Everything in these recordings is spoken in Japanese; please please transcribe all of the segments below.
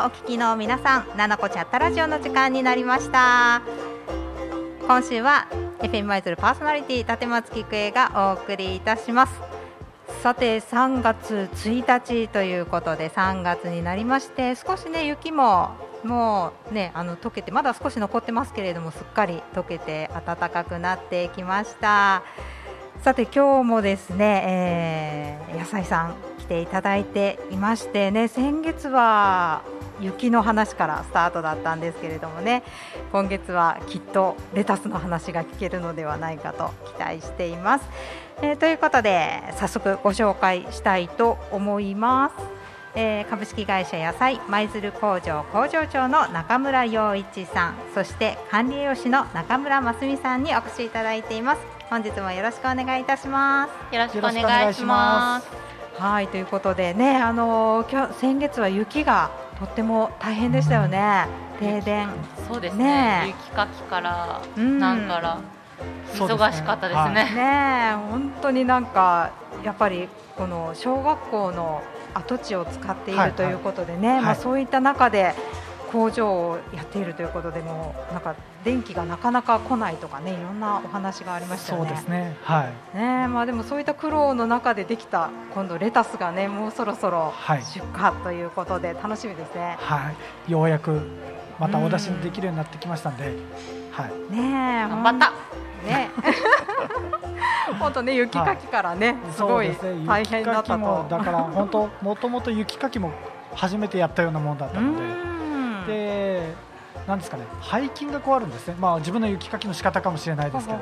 をお聞きの皆さん、ななこチャットラジオの時間になりました。今週は FM 舞鶴パーソナリティ立松菊江がお送りいたします。さて3月1日ということで3月になりまして少しね雪ももうねあの溶けてまだ少し残ってますけれどもすっかり溶けて暖かくなってきました。さて今日もですね、えー野菜さん来ていただいていましてね先月は雪の話からスタートだったんですけれどもね今月はきっとレタスの話が聞けるのではないかと期待しています。えーということで早速ご紹介したいと思います。えー株式会社野菜舞鶴工場工場長の中村洋一さんそして管理栄養士の中村真澄さんにお越しいただいています本日もよろしくお願いいたします。よろしくお願いします。はいということでねあのー今日先月は雪がとっても大変でしたよね。停電。そうですね。ね。え。雪かきから、うん。なんからそうですね。忙しかったですね。ねえ本当になんかやっぱりこの小学校の跡地を使っていはいるということでね、い。まあそういった中で工場をやっているということでもうなんか電気がなかなか来ないとかねいろんなお話がありましたよね。そうですね。はい。ねえまあでもそういった苦労の中でできた今度レタスがねもうそろそろはい出荷ということで楽しみですね。はい。ようやくまたお出しにできるようになってきましたんで、はい。ねえ頑張った。ね 本当ね雪かきからね、すごいそうですね大変だったと。雪かきもだから本当もともと雪かきも初めてやったようなもんだったので、うんで、なんですかね、背筋がこうあるんですね。まあ自分の雪かきの仕方かもしれないですけど、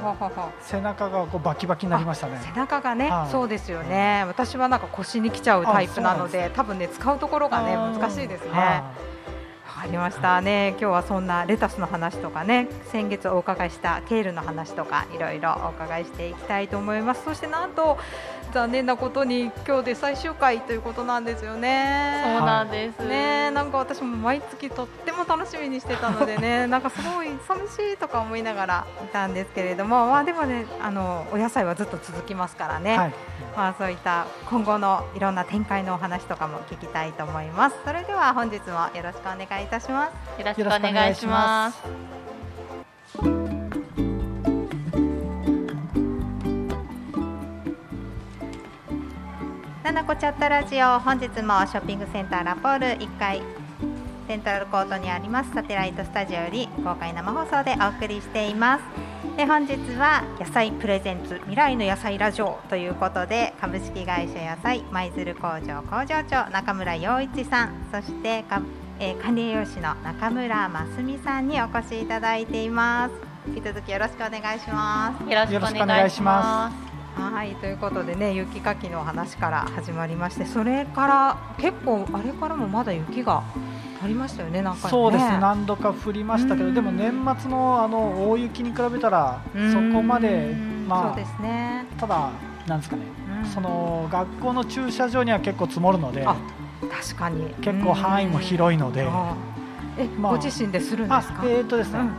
背中がこうバキバキになりましたね。背中がね、はいそうですよね。私はなんか腰に来ちゃうタイプなので、多分ね使うところがね難しいですね。はわかりましたね。今日はそんなレタスの話とかね、先月お伺いしたケールの話とかいろいろお伺いしていきたいと思います。そしてなんと残念なことに今日で最終回ということなんですよね。そうなんです。ねなんか私も毎月とっても楽しみにしてたのでね なんかすごい寂しいとか思いながらいたんですけれどもまあでもねあのお野菜はずっと続きますからね、はい。まあそういった今後のいろんな展開のお話とかも聞きたいと思いますそれでは本日もよろしくお願いいたしますよろしくお願いします。ななこチャットラジオ本日もショッピングセンターラポール1階セントラルコートにありますサテライトスタジオより公開生放送でお送りしていますで本日は野菜プレゼンツ未来の野菜ラジオということで株式会社野菜舞鶴工場工場長中村洋一さんそしてか、えー管理栄養士の中村真澄さんにお越しいただいています。引き続きよろしくお願いします。よろしくお願いしまはいということでね雪かきの話から始まりましてそれから結構あれからもまだ雪がありましたよねなんかそうですね。何度か降りましたけど、うん。でも年末のあの大雪に比べたらうん。そこまでまあそうですね、ただなんですかね。うん。その学校の駐車場には結構積もるのであ確かに。結構範囲も広いので、あえ、まあ。ご自身でするんですか？あえー、とですね、うん。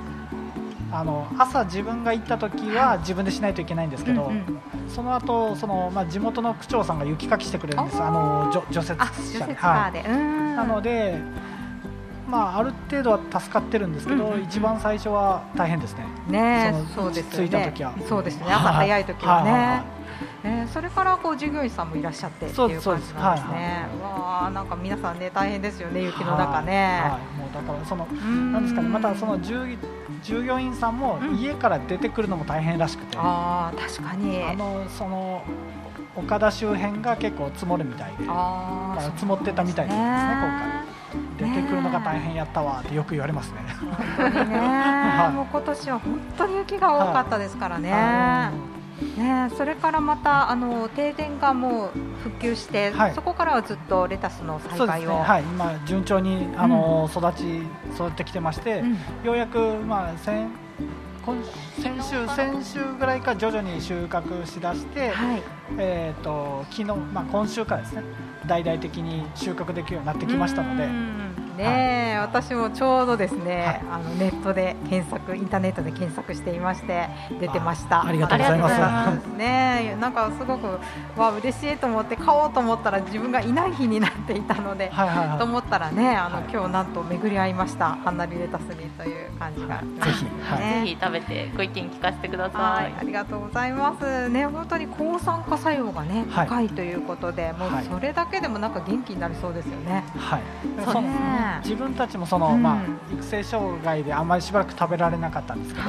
あの朝自分が行った時は自分でしないといけないんですけど、うんうん。その後そのまあ地元の区長さんが雪かきしてくれるんです。あの除除雪車で、カーで、うん。なので。まあ、ある程度は助かってるんですけど、うんうんうん。一番最初は大変ですね。ねそうですよね。着いた時は。そうですね。朝早い時はね、はいはいはいえーそれからこう従業員さんもいらっしゃってっていう感じなんですね。はいはわあなんか皆さんね大変ですよね雪の中ね。はいはい。もうだからそのななんですかねまたその従従業員さんもうん。家から出てくるのも大変らしくて、ああ確かに。あのその岡田周辺が結構積もるみたいで、あーだから積もってたみたいですね今回。出てくるのが大変やったわってよく言われますね。ね、い。もう今年は本当に雪が多かったですからね。あね、それからまたあの停電がもう復旧して、はい。そこからはずっとレタスの栽培を。はい、今順調にあの、育ち育ってきてまして、うん。ようやくまあ先今先週先週ぐらいから徐々に収穫しだして、はい。えっ、と昨日まあ今週からですね大々的に収穫できるようになってきましたので、うんね、はい、私もちょうどですね、はい、あのネットで検索インターネットで検索していまして出てました。ありがとうございます。ねなんかすごくわ嬉しいと思って買おうと思ったら自分がいない日になっていたので、はいはいはい、と思ったらねあの、今日なんと巡り合いました。ハンナリレタスにという感じが、ぜひ、ぜひ食べてご意見聞かせてください。ありがとうございます。ね本当に抗酸化作用がね高いということで、もうそれだけでもなんか元気になりそうですよね。はい。そうね自分たちもその、まあ育成障害であまりしばらく食べられなかったんですけど、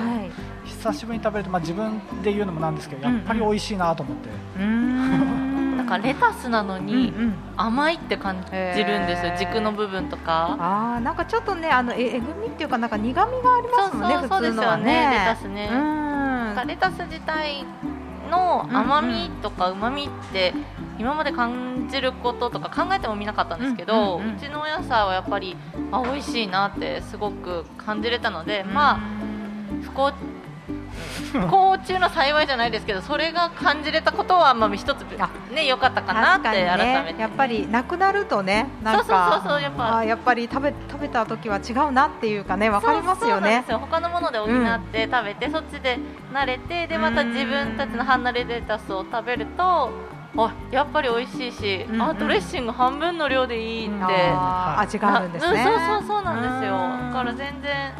久しぶりに食べると、まあ、自分で言うのもなんですけどやっぱり美味しいなと思って。なんかレタスなのに甘いって感じるんですよ、軸の部分とか。あなんかちょっとねあのええぐみっていうかなんか苦みがありますもんねそうそうですよねレタスね。なんかレタス自体の甘みとかうまみって今まで感じることとか考えてもみなかったんですけど、うちのお野菜はやっぱりあ美味しいなってすごく感じれたので、まあ不幸不幸中の幸いじゃないですけどそれが感じれたことはまあ一つね良かったかなって改めて、やっぱりなくなるとねなんかそうそうそうやっぱやっぱり食べ食べた時は違うなっていうかねわかりますよね他のもので補って食べて、そっちで慣れてでまた自分たちの離れレタスを食べるとあやっぱり美味しいし、うんうん、あドレッシング半分の量でいいって、味があるんですね、そうそうそうなんですよだから全然、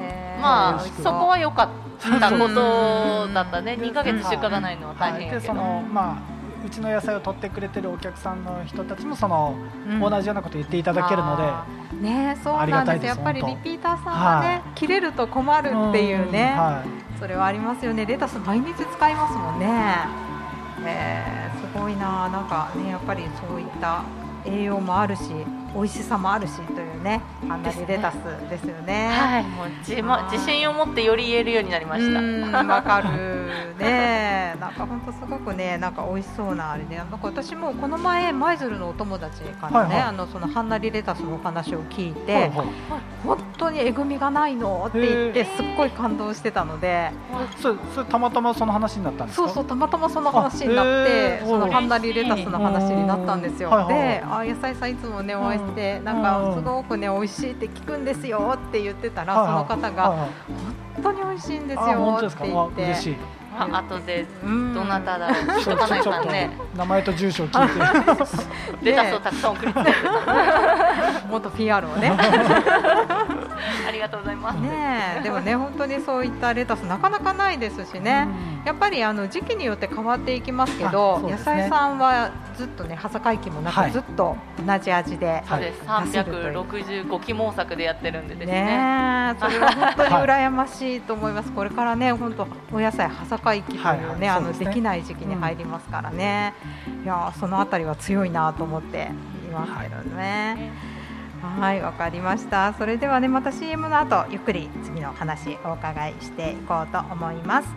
えー、まあそこは良かったことだったね2か月出荷がないのは大変やけど、はい、まあうちの野菜を取ってくれてるお客さんの人たちもその、うん、同じようなこと言っていただけるので、ねそうなんですやっぱりリピーターさんがね、はい、切れると困るっていうね、はい、それはありますよねレタス毎日使いますもんね。えー、すごいななんかねやっぱりそういった栄養もあるし美味しさもあるしというねハンナリレタスですよね。はい、もう自,、ま、自信を持ってより言えるようになりました。わかるね、なんか本当すごくねなんか美味しそうなあれで、なんか私もこの前舞鶴のお友達からね、はいはい、あのそのハンナリレタスのお話を聞いて、はいはい、本当にえぐみがないのって言ってすっごい感動してたので、それそれたまたまその話になったんですそうそうたまたまその話になってそのハンナリレタスの話になったんですよ。で、あ野菜さんいつもねお会いしてなんかすごくね美味しいって聞くんですよって言ってたら、その方が本当に美味しいんですよって言って。あ後でどなただろう聞いとかないかね。名前と住所を聞いて。レタスをたくさん送りつけてもっと PR をね。ありがとうございます。ねでもね本当にそういったレタスなかなかないですしね、やっぱりあの時期によって変わっていきますけど、ね、野菜さんはずっとね羽坂駅もなくずっと同じ味で、そうです。365期毛作でやってるんでですね。ねそれは本当に羨ましいと思います、これからね本当お野菜羽坂駅というね、はい、あのできない時期に入りますからね、うん、いやそのあたりは強いなと思っていますけどね。はい、わかりました。それではね、また CM の後、ゆっくり次の話お伺いしていこうと思います。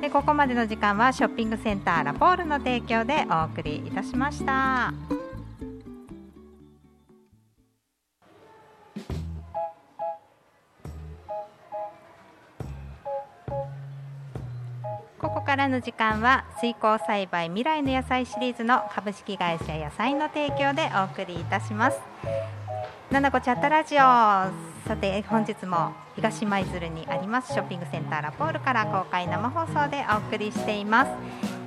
で、ここまでの時間はショッピングセンターラポールの提供でお送りいたしました。ここからの時間は水耕栽培未来の野菜シリーズの株式会社野菜の提供でお送りいたします。ななこチャットラジオ。さて本日も東舞鶴にありますショッピングセンターラポールから公開生放送でお送りしています。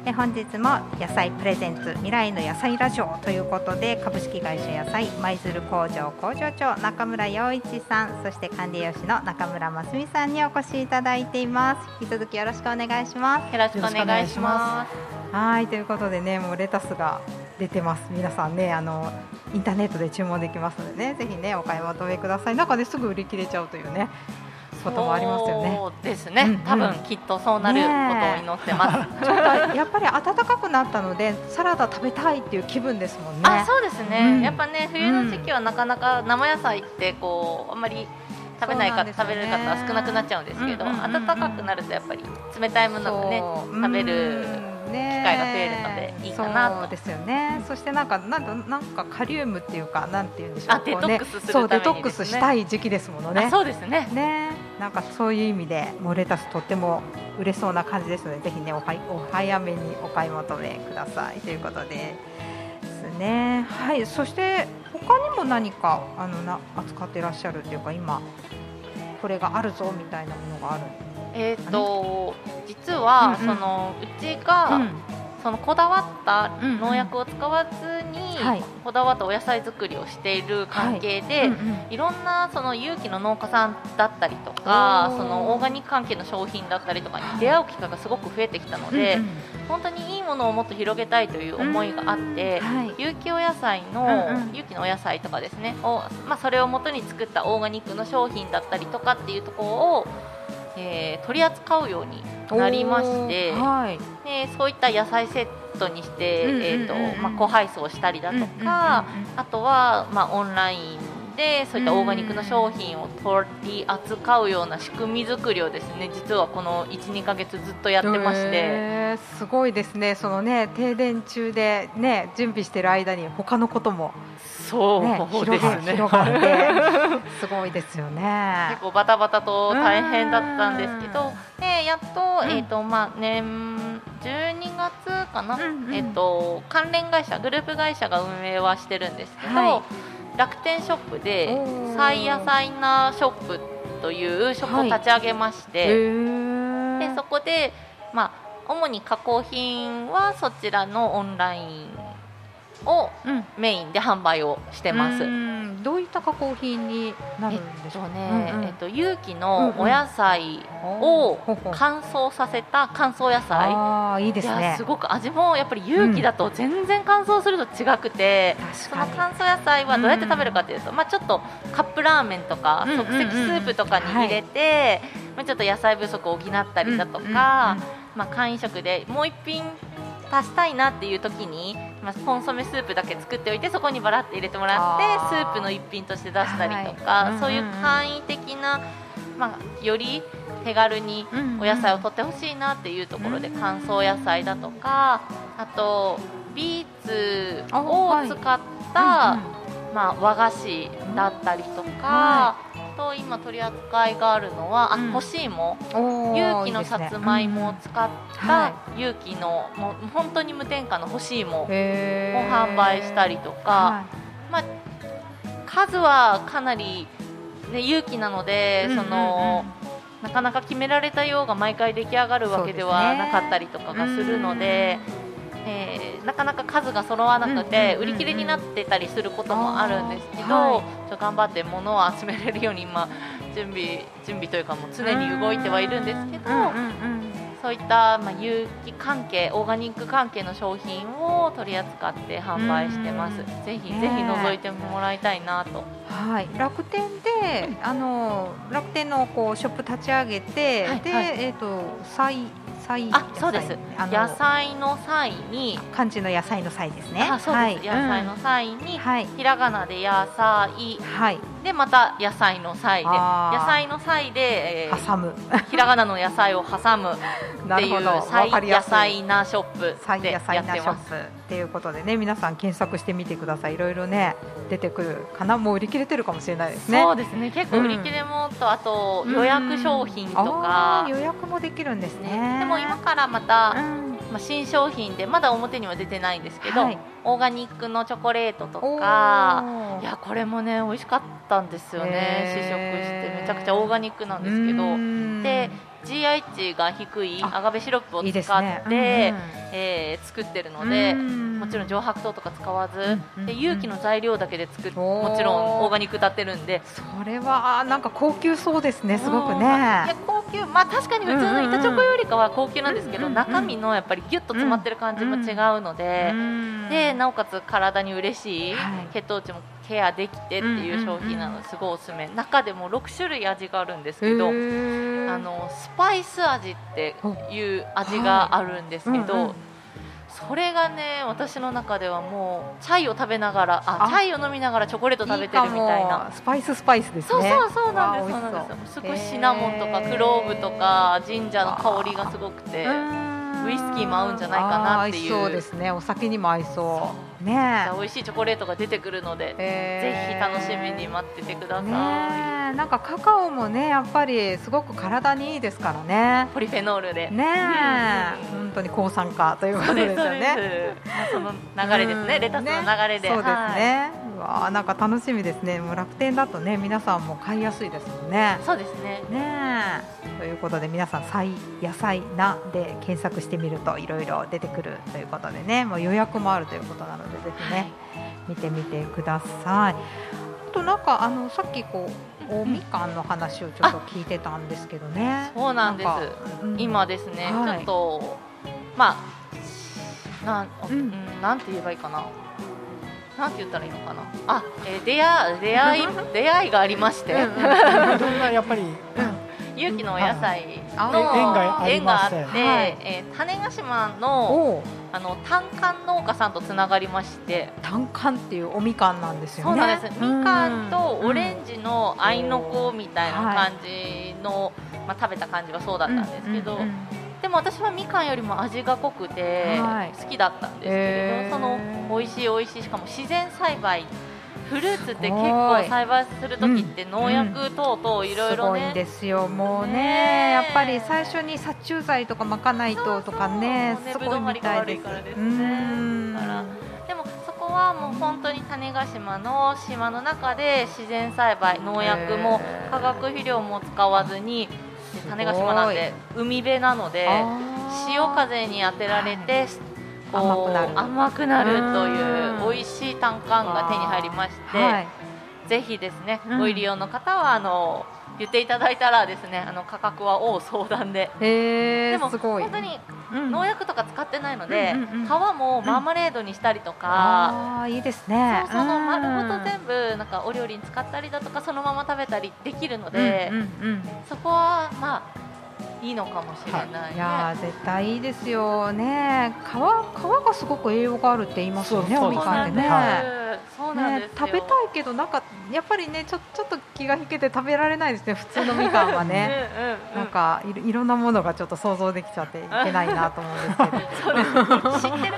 え本日も野菜プレゼンツ未来の野菜ラジオ。ということで株式会社野菜舞鶴工場工場長中村洋一さん。そして管理栄養士の中村真澄さんにお越しいただいています。引き続きよろしくお願いします。よろしくお願いします。はいということでねもうレタスが出てます皆さんねあのインターネットで注文できますのでねぜひねお買い求めください中ですぐ売り切れちゃうというねこともありますよね。そうですね、うんうん、多分きっとそうなることを祈ってます。ね、ちょっとやっぱり暖かくなったのでサラダ食べたいっていう気分ですもんね。あ、そうですね。うん、やっぱね冬の時期はなかなか生野菜ってこうあんまり食べないか、ね、食べる方は少なくなっちゃうんですけど、暖かくなるとやっぱり冷たいものがね食べる。機会が増えるのでいいかなとですよね。そしてなんかなんなんかカリウムっていうかなんていうんでしょう。あデトックスするそうデトックスしたい時期ですものね。そうですね。ねなんかそういう意味でモレタスとっても売れそうな感じですのでぜひねおはお早めにお買い求めくださいということでですね。はいそして他にも何かあのな扱ってらっしゃるっていうか今これがあるぞみたいなものがあるえっ、ー、と実は、そのうちが、うん、そのこだわった農薬を使わずに、こだわったお野菜作りをしている関係で、はい。ろんなその有機の農家さんだったりとかそのオーガニック関係の商品だったりとかに出会う機会がすごく増えてきたので、本当にいいものをもっと広げたいという思いがあって、はい、有機お野菜の、有機のお野菜とかですねを、まあ、それをもとに作ったオーガニックの商品だったりとかっていうところをえー、取り扱うようになりまして、はい、でそういった野菜セットにして、えーとまあ、個配送したりだとか、あとは、まあ、オンラインでそういったオーガニックの商品を取り扱うような仕組み作りをですね実はこの12か月ずっとやってまして、えー、すごいですね。そのね停電中でね準備している間に他のこともそうですね。広がってすごいですよね。結構バタバタと大変だったんですけどでやっと,、えーとまあ、年12月かな、うんうん、えーと、関連会社グループ会社が運営はしてるんですけど、はい、楽天ショップで「サイ野菜なショップ」というショップを立ち上げまして、はい、でそこで、まあ、主に加工品はそちらのオンラインをメインで販売をしてます。どういった加工品になるんでしょうね。えっと、有機のお野菜を乾燥させた乾燥野菜。あいいですね。すごく味もやっぱり有機だと全然乾燥すると違くて、その乾燥野菜はどうやって食べるかというと、まあちょっとカップラーメンとか即席スープとかに入れて、まあちょっと野菜不足を補ったりだとか、まあ簡易食でもう一品足したいなっていう時に、まあ、コンソメスープだけ作っておいてそこにバラって入れてもらってスープの一品として出したりとか、はい、そういう簡易的な、まあ、より手軽にお野菜を取ってほしいなっていうところで乾燥野菜だとかあとビーツを使った、まあ、和菓子だったりとか、と今取り扱いがあるのは、あ干し芋有機のさつまいもを使った有機のもう本当に無添加の干し芋を販売したりとか、まあ、数はかなり、ね、有機なので、そのなかなか決められたようが毎回出来上がるわけではなかったりとかがするので。えー、なかなか数が揃わなくて売り切れになってたりすることもあるんですけど、はい、頑張って物を集めれるように今準備準備というかもう常に動いてはいるんですけど、そういった、まあ、有機関係オーガニック関係の商品を取り扱って販売してます。ぜひ、ぜひ覗いてもらいたいなと。はい、楽天で、あの楽天のこうショップ立ち上げて、はい、で、はい、えっ、ー、と再菜あそうです。野菜。の際に漢字の野菜の際ですね。あそうです、はい、野菜の際に、うん、ひらがなで野菜、はい、でまた野菜の際で野菜の際で、えー、挟む。ひらがなの野菜を挟むっていう 野菜なショップでやってます。っていうことでね皆さん検索してみてください。いろいろね出てくるかな。もう売り切れてるかもしれないですね。そうですね。結構売り切れもと、うん、あと予約商品とか、予約もできるんですね。でも今からまた、うんまあ、新商品でまだ表には出てないんですけど、はい、オーガニックのチョコレートとかいやこれもね美味しかったんですよね試食して。めちゃくちゃオーガニックなんですけど。で GI 値が低いアガベシロップを使って、えー、作ってるのでもちろん上白糖とか使わず、うん、で有機の材料だけで作るもちろんオーガニック歌ってるんで。それはなんか高級そうですねすごくね。高級まあ確かに普通の板チョコよりかは高級なんですけど、中身のやっぱりギュッと詰まってる感じも違うので、でなおかつ体に嬉しい、血糖値もケアできてっていう商品なのですごいおすすめ、中でも6種類味があるんですけどあのスパイス味っていう味があるんですけど、それがね私の中ではもうチャイを食べながらあチャイを飲みながらチョコレート食べてるみたいな。スパイススパイスですね。そうそうそうなんですそう。なんです。すごいシナモンとかクローブとかジンジャーの香りがすごくてウイスキーも合うんじゃないかなっていう。そうですね。お酒にも合いそう。ね美味しいチョコレートが出てくるので、えー、ぜひ楽しみに待っててください、ね、なんかカカオもねやっぱりすごく体にいいですからね。ポリフェノールで。ね、うん、本当に抗酸化ということですよね。その流れですね。レタスの流れで、そうですね、はいわなんか楽しみですね。もう楽天だとね皆さんも買いやすいですもんね。そうですね。ねということで皆さん菜野菜なで検索してみるといろいろ出てくるということでね、もう予約もあるということなのでぜひね、はい、見てみてください。あとなんかあのさっきこうおみかんの話をちょっと聞いてたんですけどね。そうなんです。うん、今ですね、はい、ちょっとまあなん、うん、なんて言えばいいかな。なんて言ったらいいのかな？あ、えー、出会出会い 出会いがありまして。うんうん、やっぱり。有機のお野菜。の縁があって、えー、種子島のあの単管農家さんとつながりまして。単管っていうおみかんなんですよね。そうなんです。みかんとオレンジのあいのこみたいな感じの、まあ、食べた感じはそうだったんですけど、でも私はみかんよりも味が濃くて好きだったんですけれど、その美味しい美味しいしかも自然栽培フルーツって結構栽培する時って農薬等々いろいろね、すごいですよ。もうねやっぱり最初に殺虫剤とかまかないととかねすごいみたいですからでもそこはもう本当に種子島の島の中で自然栽培農薬も化学肥料も使わずに種子島なんで海辺なので潮風に当てられて甘くなる。甘くなるという美味しい単管が手に入りまして、はい、ぜひですね、ご入り用の方はあの言っていただいたらですねあの価格は大相談で。でも本当に農薬とか使ってないので、皮もマーマレードにしたりとか、あいいですね。その丸ごと全部なんかお料理に使ったりだとかそのまま食べたりできるので、そこはまあいいのかもしれない、ね。はい、いや絶対いいですよ。ね皮皮がすごく栄養があるって言いますよねおみかんってね。そうなんです、ね、食べたいけどなんかやっぱりねちょちょっと気が引けて食べられないですね普通のみかんはね。うん、なんかいろんなものがちょっと想像できちゃっていけないなと思うんですけど。知ってる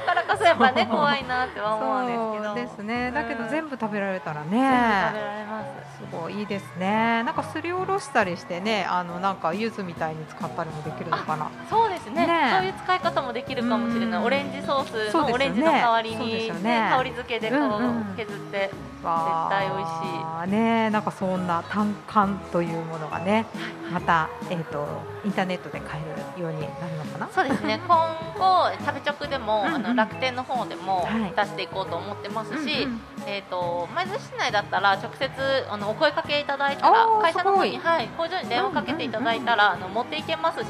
やっぱね怖いなって思うんですけど。ですね。だけど全部食べられたらね、食べられますすごいいいですね。なんかすりおろしたりしてねあのなんか柚子みたいに使ったりもできるのかな。そうですね、ね、そういう使い方もできるかもしれない。オレンジソースのオレンジの代わりに、ねね、香り付けでこう、削って絶対美味しい。ねなんかそんな単管というものがねまた、えーと、インターネットで買えるようになるのかな。そうですね。今後食べ直でも、うんうん、あの楽天の方でも出していこうと思ってますし、うんうん、えーと、舞鶴市内だったら直接あのお声かけいただいたら会社の方に、はい、工場に電話かけていただいたら、うんうんうん、あの持っていけますし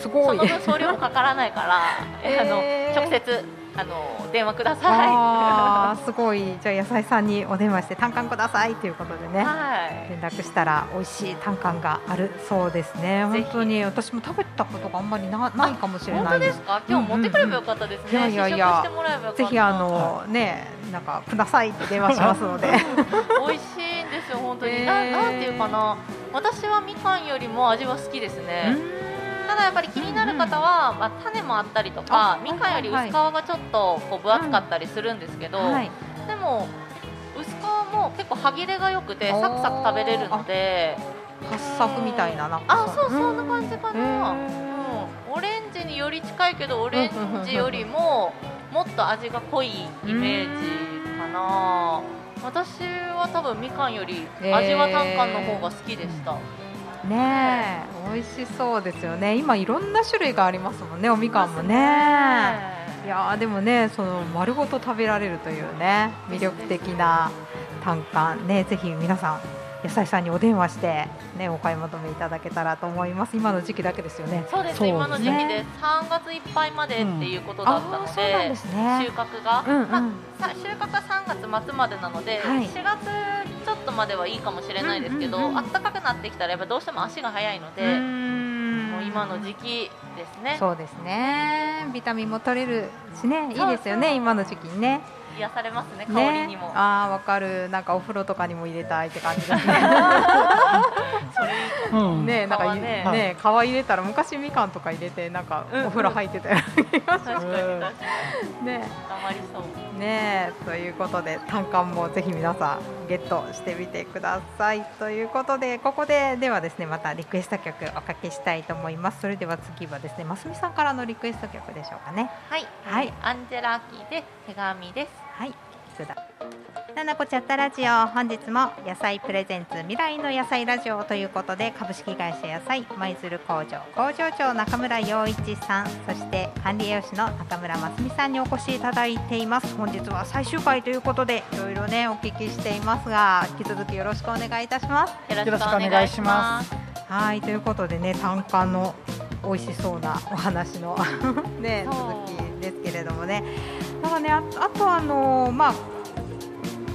すごい。その分送料もかからないから、えー、あの直接あの電話ください。あすごいじゃあ野菜さんにお電話して単管くださいということでね、はい、連絡したら美味しい単管があるそうですね。本当に私も食べたことがあんまりなないかもしれない本当ですか？今日持ってくればよかったですね。うんうんうん、いやいやいやぜひあのねなんかくださいって電話しますので。美味しいんですよ本当に。えー、ななんていうかな。私はみかんよりも味は好きですね。ただやっぱり気になる方は、まあ、種もあったりとかみかんより薄皮がちょっとこう分厚かったりするんですけど、でも薄皮も結構歯切れが良くてサクサク食べれるので。八作みたいななんか。あそうそんな感じかな、うん、オレンジにより近いけどオレンジよりももっと味が濃いイメージかな。私は多分みかんより味は単管の方が好きでした、ね美味しそうですよね。今いろんな種類がありますもんねおみかんもね。いやでもねその丸ごと食べられるというね魅力的な単価。ねぜひ皆さん野菜さんにお電話してねお買い求めいただけたらと思います。今の時期だけですよね。そうです、ね、今の時期で3月いっぱいまでっていうことだったのでうん。でね、収穫が、うんうん、まあ、収穫は3月末までなので、はい、4月ちょっとまではいいかもしれないですけど、うんうんうん、暖かくなってきたらやっぱどうしても足が早いのでもう今の時期ですね。そうですね。ビタミンも取れるしね。いいですよね今の時期にね癒されますね香りにも、ね、ああわかる。なんかお風呂とかにも入れたいって感じですね。うん、ねなんかね。ね皮入れたら昔みかんとか入れてなんかお風呂入ってたような気がします、ねまりそう。ねということで単管もぜひ皆さんゲットしてみてください。ということでここでではですねまたリクエスト曲おかけしたいと思います。それでは次はですねますみさんからのリクエスト曲でしょうかね。はい、はい、アンジェラ・アキで手紙ですはい、それだ。ななこチャットラジオ本日も野菜プレゼンツ未来の野菜ラジオということで株式会社野菜舞鶴工場工場長中村洋一さんそして管理栄養士の中村真澄さんにお越しいただいています。本日は最終回ということでいろいろねお聞きしていますが引き続きよろしくお願いいたします。よろしくお願いします。はいということでね単価の美味しそうなお話の ね続きですけれどもねなんかねああとあのまあ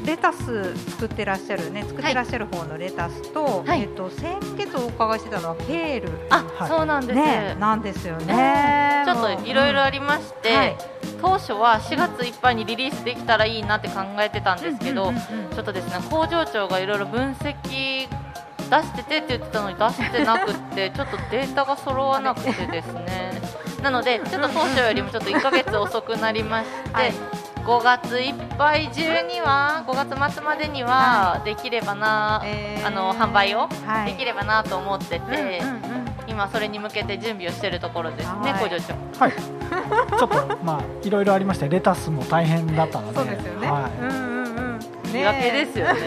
レタス作ってらっしゃるね作ってらっしゃる方のレタスと、はい、えっ、と先月お伺いしてたのはケール。あ、はい、そうなんです、ね、なんですよね、ちょっといろいろありまして、うんはい、当初は4月いっぱいにリリースできたらいいなって考えてたんですけど、ちょっとですね工場長がいろいろ分析出しててって言ってたのに出してなくてちょっとデータが揃わなくてですねなのでちょっと当初よりもちょっと1か月遅くなりまして、はい、5月いっぱい中には5月末までにはできればな、はい、あの販売をできればなと思ってて、今それに向けて準備をしているところですね、工場長。はい。ちょっとまあいろいろありましてレタスも大変だったので、そうですよね。はい、うんうんうん。ね、けですよね。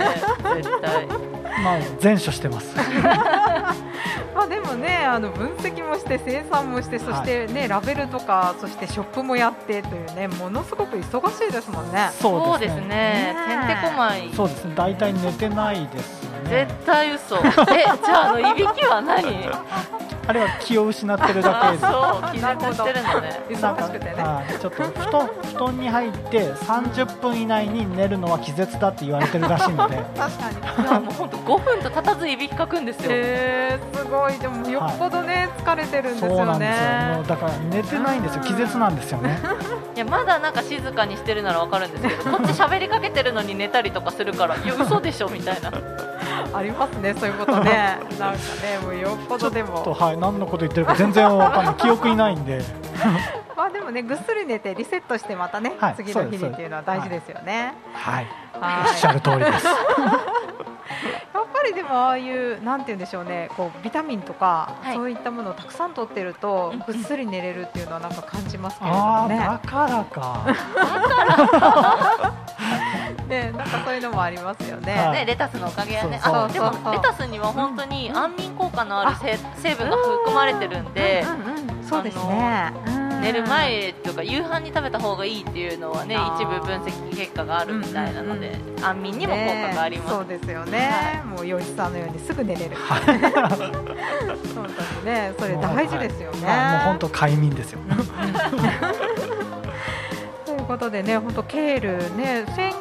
絶対。まあ全処してます。まあでもねあの分析もして生産もしてそしてね、はい、ラベルとかそしてショップもやってというねものすごく忙しいですもんね。そうですね。てんてこまい。そうですね。大体寝てないですね。絶対嘘。えじゃああのいびきは何？あれは気を失ってるだけで。そう気絶してるのね。忙しくてね。ちょっと布団 布団に入って30分以内に寝るのは気絶だって言われてるらしいので。確かに。いやもう本当5分と経たずいびきかくんですよ。へえすごいでもよっぽどね、疲れてるんですよね。そうなんですよ。もうだから寝てないんですよ。気絶なんですよね。いやまだなんか静かにしてるならわかるんですけど、こっち喋りかけてるのに寝たりとかするから、いや嘘でしょみたいな。ありますねそういうことね。なんかねもうよっぽどでも。はい何のこと言ってるか全然わかんない記憶いないんで。まあでもねぐっすり寝てリセットしてまたね、はい、次の日にっていうのは大事ですよね。はい。はい、おっしゃる通りです。やっぱりでもああいうなんて言うんでしょうねこうビタミンとか、はい、そういったものをたくさん取ってるとぐっすり寝れるっていうのはなんか感じますけれどもね。だからか。ね、なんかそういうのもありますよね。ね、レタスのおかげやね。あ、でもレタスには本当に安眠効果のある成分が含まれてるんで、そうですね。寝る前とか夕飯に食べた方がいいっていうのはね一部分析結果があるみたいなので、安眠にも効果があります、そうですよね、もう洋一さんのようにすぐ寝れる。本当にね。それ大事ですよね、もう本当快眠ですよ、ということでね本当ケールね先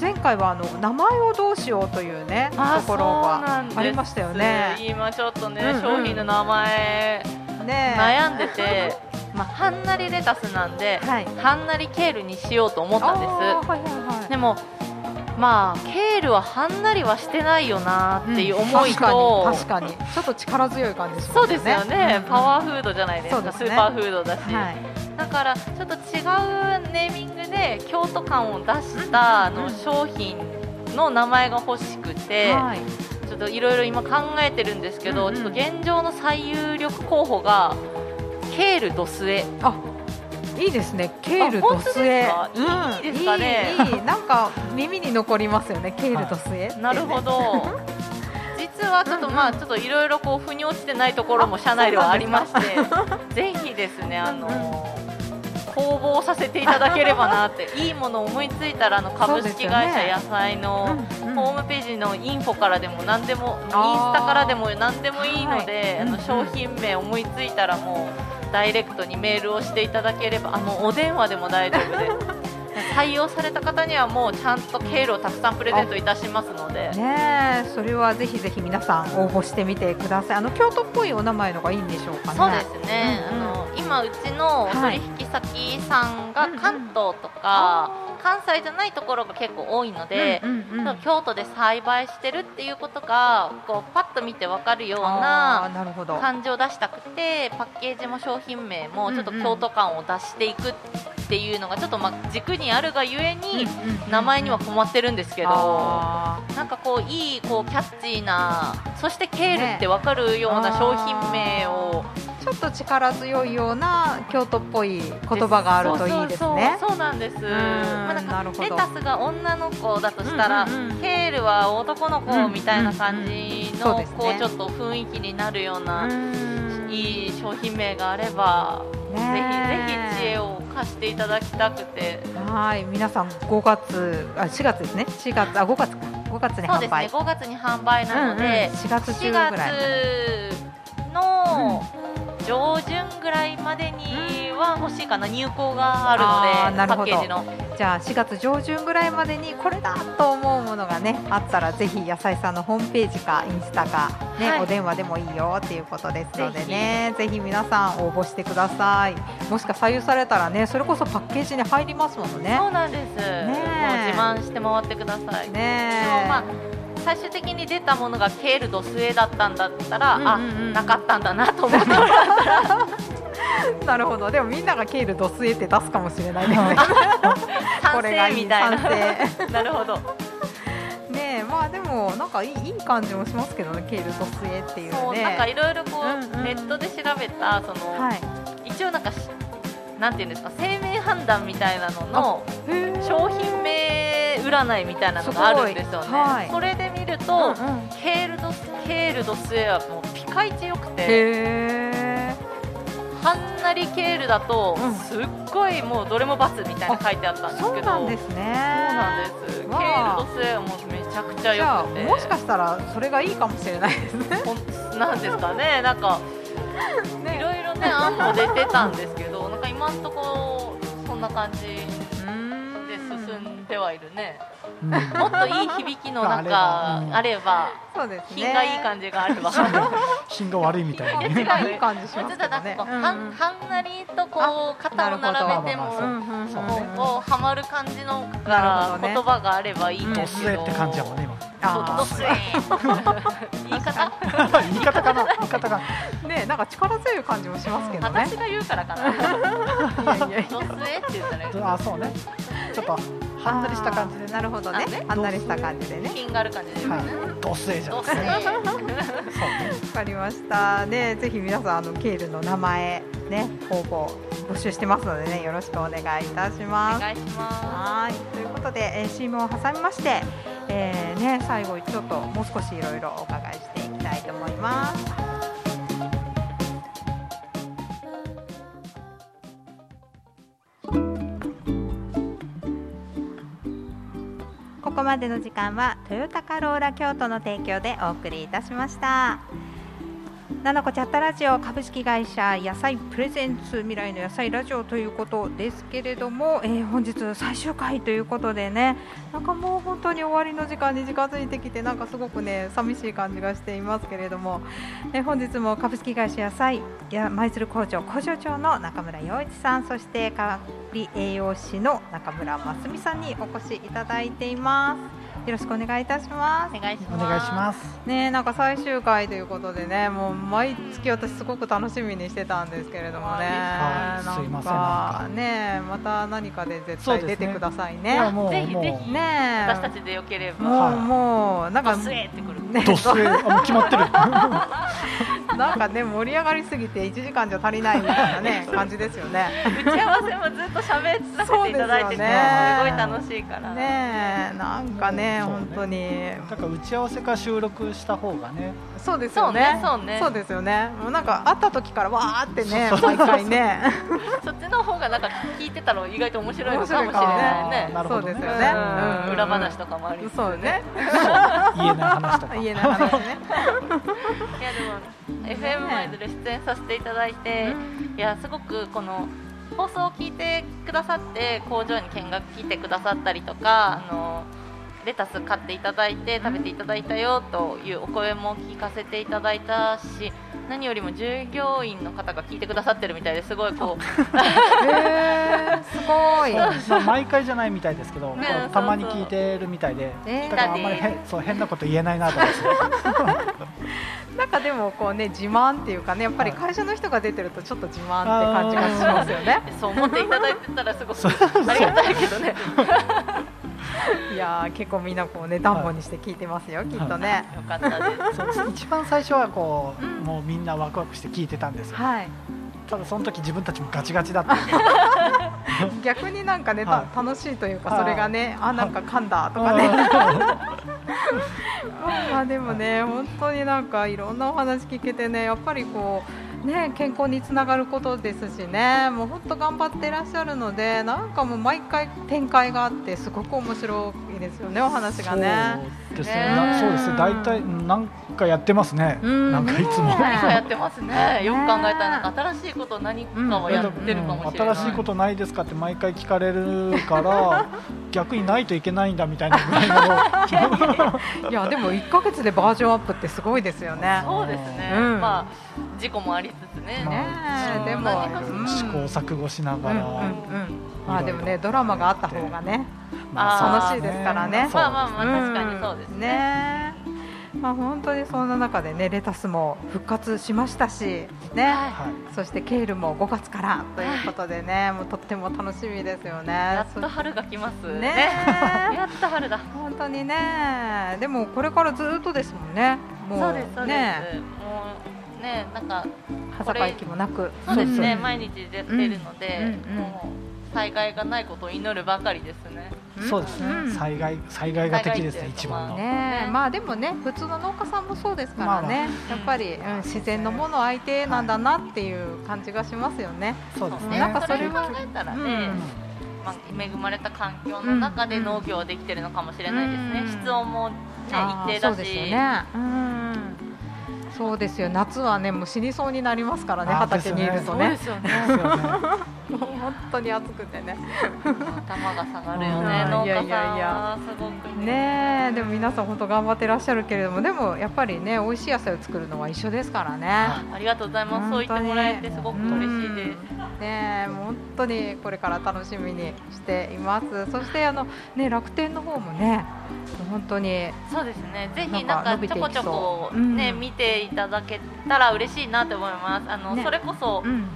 前回はあの名前をどうしようというねところがありましたよね。今ちょっとね、商品の名前ね、悩んでて、まあ、はんなりレタスなんで、はい、はんなりケールにしようと思ったんです、はいはいはい、でもまあケールははんなりはしてないよなっていう思いと、うん、確かに。ちょっと力強い感じね。そうですよね、うん、パワーフードじゃないですか、ね、スーパーフードだし、はい、だからちょっと違うネーミングで京都感を出したあの商品の名前が欲しくて、はい。ちょっといろいろ今考えてるんですけど、うんうん、ちょっと現状の最有力候補がケールドスエ。あいいですね。ケールドスエ。いいですかね、いいなんか耳に残りますよね ケールドスエ、ね、なるほど。実はちょっとまあちょっといろいろこう腑に落ちてないところも社内ではありまして ぜひですねあのー公募させていただければなっていいものを思いついたらあの株式会社野菜のホームページのインフォからでも何でもインスタからでも何でもいいので、あの商品名思いついたらもうダイレクトにメールをしていただければあのお電話でも大丈夫で。す。採用された方にはもうちゃんと経路をたくさんプレゼントいたしますので。ねそれはぜひぜひ皆さん応募してみてください。あの京都っぽいお名前のがいいんでしょうかね。そうですね、うんうん、あの今うちの取引先さんが関東とか、うんうん関西じゃないところが結構多いので、うんうんうん、京都で栽培してるっていうことがこうパッと見て分かるような感じを出したくてパッケージも商品名もちょっと京都感を出していくっていうのがちょっとまあ軸にあるがゆえに名前には困ってるんですけど、なんかこういいこうキャッチーなそしてケールって分かるような商品名をちょっと力強いような京都っぽい言葉があるといいですね。そうなんです。まレタスが女の子だとしたら、ケールは男の子みたいな感じの、こうちょっと雰囲気になるような。いい商品名があれば、ぜひぜひ知恵を貸していただきたくて。はい。皆さん5月あ4月ですね。4月あ5月か。5月に販売。そうですね。5月に販売なので、うんうん、4月中ぐらい。の、上旬ぐらいまでには欲しいかな入稿があるのでパッケージの。じゃあ4月上旬ぐらいまでにこれだと思うものがねあったらぜひ野菜さんのホームページかインスタかね、はい、お電話でもいいよっていうことですのでねぜひ。皆さん応募してください。もしか採用されたらねそれこそパッケージに入りますもんね。そうなんです、ね、もう自慢して回ってください。ねでもまあ最終的に出たものがケールドスエだったんだったら、うんうんうん、あなかったんだなと思ってなるほど。でもみんながケールドスエって出すかもしれないですね。これがいい。みたいな。なるほど。ねまあでもなんかいいいい感じもしますけどねケールドスエっていうねなんかいろいろこう、うんうん、ネットで調べたその、はい、一応なんかなんていうんですか生命判断みたいなのの商品名占いみたいなのがあるんですよね、はい、それで見ると、うんうん、ケールドケールドスエアもうピカイチよくてはんなりケールだと、すっごいもうどれもバツみたいな書いてあったんですけどそうなんですね。そうなんです。ケールドスエアもめちゃくちゃよくて。もしかしたらそれがいいかもしれないですね。なんですかね。なんかいろいろね案も出てたんですけどなんか今んとこそんな感じてはいるね、うん、もっといい響きのなん。かあれば、そうですね、品がいい感じがあれば品が悪いみたいな、ね、いい感じしますね、はん。はんなりとこう肩を並べてもこうはまる感じの言葉があればいいん。ですけど、って感じやもんね今。ドスエ言い方？言い方かな？言い方がねなんか力強い感じもしますけどね。私が言うからかな。ドスエって言ったらあそうね。ちょっとはんなりした感じでなるほどね。はんなりした感じでね。品がある感じでね。ドスエじゃんわかりましたね。ぜひ皆さんあのケールの名前ね応募募集してますのでねよろしくお願いいたします。お願い。しますはい。ということで、えー、CM を挟みまして、えー、ね最後ちょっともう少しいろいろお伺いしていきたいと思いますここまでの時間はトヨタカローラ京都の提供でお送りいたしました。ななこチャットラジオ株式会社野菜プレゼンツ未来の野菜ラジオということですけれども、えー、本日最終回ということでねなんかもう本当に終わりの時間に近づいてきてなんかすごくね寂しい感じがしていますけれども、えー、本日も株式会社野菜や舞鶴工場工場長の中村洋一さんそして管理栄養士の中村真澄さんにお越しいただいています。よろしくお願いいたします。お願いします。お願いします。ねなんか最終回ということでね、もう毎月私すごく楽しみにしてたんですけれどもね。はい、すいません。ねまた何かで絶対出てくださいね。ぜひぜひね私たちでよければ。もうもうなんかドスエってくる。ね、ドスエ決まってる。なんかね盛り上がりすぎて1時間じゃ足りないみたいなね 感じですよね。打ち合わせもずっと喋らせていただいてて、すごい楽しいから。ねなんかね。本当に。だから打ち合わせか収録した方がね。そうですよね。そうねそうですよね。もうなんか会った時からわーってね毎回ね。そっちの方がなんか聞いてたら意外と面白いのかもしれないね。そうですよね。裏話とかもありそうね。言えない話とか。言えない話ね。いやでも FM マイズで出演させていただいていやすごくこの放送を聞いてくださって工場に見学来てくださったりとかあのレタス買っていただいて食べていただいたよというお声も聞かせていただいたし何よりも従業員の方が聞いてくださってるみたいですごいこうえー、すごい、まあ、毎回じゃないみたいですけど、ね、たまに聞いてるみたいで、えー、だからあんまりへそう変なこと言えないなと思って なんかでもこうね自慢っていうかねやっぱり会社の人が出てるとちょっと自慢って感じがしますよね。そう思っていただいてたらすごくありがたいけどね。いや結構みんなこうね暖房にして聞いてますよ、はい、きっとね、よかったです。一番最初はこう、うん、もうみんなワクワクして聞いてたんですよ、はい、ただその時自分たちもガチガチだった。逆になんかね、はい、楽しいというかそれがねあなんか噛んだとかね。まあでもね本当になんかいろんなお話聞けてねやっぱりこうね、健康につながることですしねもう本当頑張ってらっしゃるのでなんかもう毎回展開があってすごく面白いですよねお話がね。そうですね。そうですね。大体なんかやってますね。なんかいつも。何かやってますね。よく考えたらなんか新しいこと何かをやってるかもしれない。新しいことないですかって毎回聞かれるから 逆にないといけないんだみたいなぐらいの。いやでも一ヶ月でバージョンアップってすごいですよね。そうですね。まあ事故もありつつね。ねでも試行錯誤しながら。まあでもねドラマがあった方がね。楽しいですからね。まあまあまあ確かにそうですね。まあ本当にそんな中でねレタスも復活しましたしね、はい、そしてケールも5月からということでね、もうとっても楽しみですよね。やっと春が来ますね。やっと春だ。本当にね。でもこれからずっとですもんね。もうそうですそうです。もうねなんかはざ息もなく。そうですね毎日出てるので、もう。災害がないことを祈るばかりですね。そうですね、うん、災害災害が敵ですね一番の、ね、まあでもね普通の農家さんもそうですからね、まあ、やっぱり、うん、自然のもの相手なんだなっていう感じがしますよね。そうですね。なんかそれを考えたらね、まあ、恵まれた環境の中で農業できてるのかもしれないですね。室温も、ね、一定だし。そうですよね。うんそうですよ夏はねもう死にそうになりますからね畑にいるとね。そうですよね。もう本当に暑くてね。頭が下がるよね。農家さんはすごくね。ねでも皆さん本当頑張ってらっしゃるけれどもでもやっぱりね美味しい野菜を作るのは一緒ですからね。ありがとうございます。そう言ってもらえてすごく嬉しいです。ね本当にこれから楽しみにしています。そしてあのね楽天の方もね本当にそうですね。ぜひなんかちょこちょこね、見ていただけたら嬉しいなと思います。あの、ね、それこそ、うん、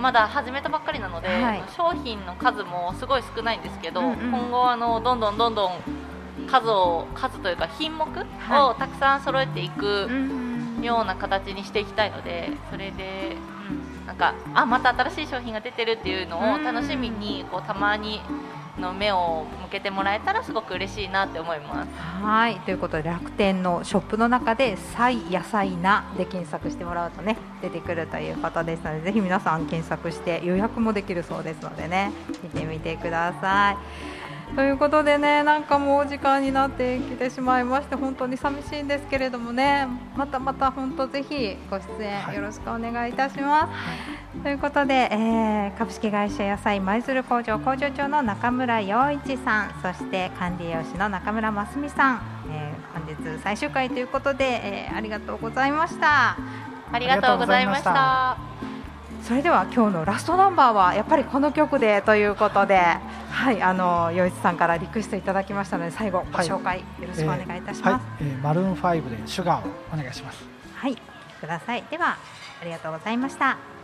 まだ始めたばっかりなので、はい、商品の数もすごい少ないんですけど、うんうん、今後あのどんどんどんどん数を数というか品目をたくさん揃えていくような形にしていきたいので、それで、うん、なんかあまた新しい商品が出てるっていうのを楽しみにこうたまにの目を向けてもらえたらすごく嬉しいなって思います。はいということで楽天のショップの中で「菜野菜な」で検索してもらうとね出てくるということですのでぜひ皆さん検索して予約もできるそうですのでね見てみてください。ということでねなんかもうお時間になってきてしまいまして本当に寂しいんですけれどもねまたまた本当ぜひご出演よろしくお願いいたします。はい、ということで、えー、株式会社野菜舞鶴工場工場長の中村洋一さんそして管理栄養士の中村真澄さん、えー、本日最終回ということで、えー、ありがとうございました。ありがとうございました。それでは今日のラストナンバーはやっぱりこの曲でということで、はい、あの洋一さんからリクエストいただきましたので最後ご紹介よろしくお願いいたします。はい、えーはい、マルーン5でシュガーをお願いします。はい、ください。ではありがとうございました。